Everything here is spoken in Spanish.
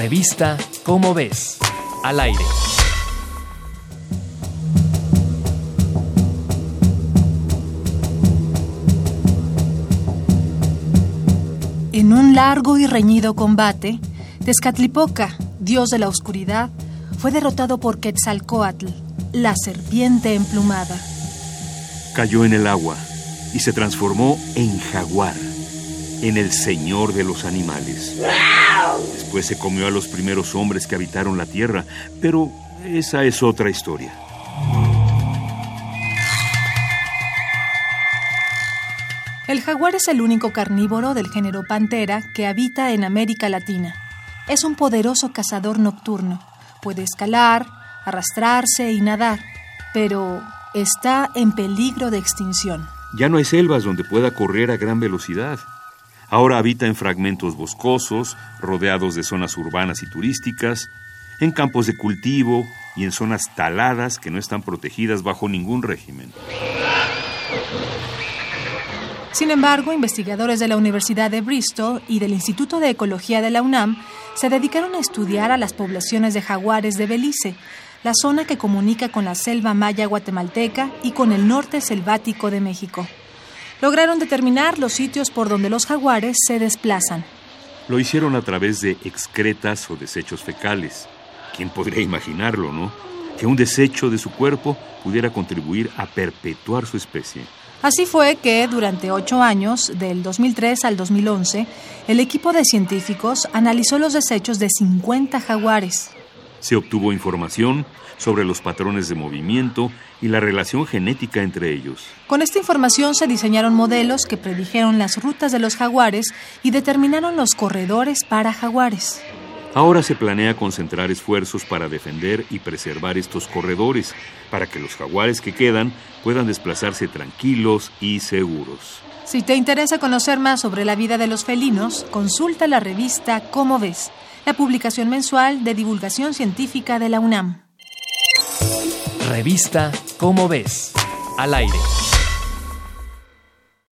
Revista Cómo ves, al aire. En un largo y reñido combate, Tezcatlipoca, dios de la oscuridad, fue derrotado por Quetzalcoatl, la serpiente emplumada. Cayó en el agua y se transformó en jaguar, en el señor de los animales. Después se comió a los primeros hombres que habitaron la tierra, pero esa es otra historia. El jaguar es el único carnívoro del género Pantera que habita en América Latina. Es un poderoso cazador nocturno. Puede escalar, arrastrarse y nadar, pero está en peligro de extinción. Ya no hay selvas donde pueda correr a gran velocidad. Ahora habita en fragmentos boscosos, rodeados de zonas urbanas y turísticas, en campos de cultivo y en zonas taladas que no están protegidas bajo ningún régimen. Sin embargo, investigadores de la Universidad de Bristol y del Instituto de Ecología de la UNAM se dedicaron a estudiar a las poblaciones de jaguares de Belice, la zona que comunica con la selva maya guatemalteca y con el norte selvático de México. Lograron determinar los sitios por donde los jaguares se desplazan. Lo hicieron a través de excretas o desechos fecales. ¿Quién podría imaginarlo, no? Que un desecho de su cuerpo pudiera contribuir a perpetuar su especie. Así fue que durante ocho años, del 2003 al 2011, el equipo de científicos analizó los desechos de 50 jaguares. Se obtuvo información sobre los patrones de movimiento y la relación genética entre ellos. Con esta información se diseñaron modelos que predijeron las rutas de los jaguares y determinaron los corredores para jaguares. Ahora se planea concentrar esfuerzos para defender y preservar estos corredores, para que los jaguares que quedan puedan desplazarse tranquilos y seguros. Si te interesa conocer más sobre la vida de los felinos, consulta la revista Cómo ves, la publicación mensual de divulgación científica de la UNAM. Revista Cómo ves, al aire.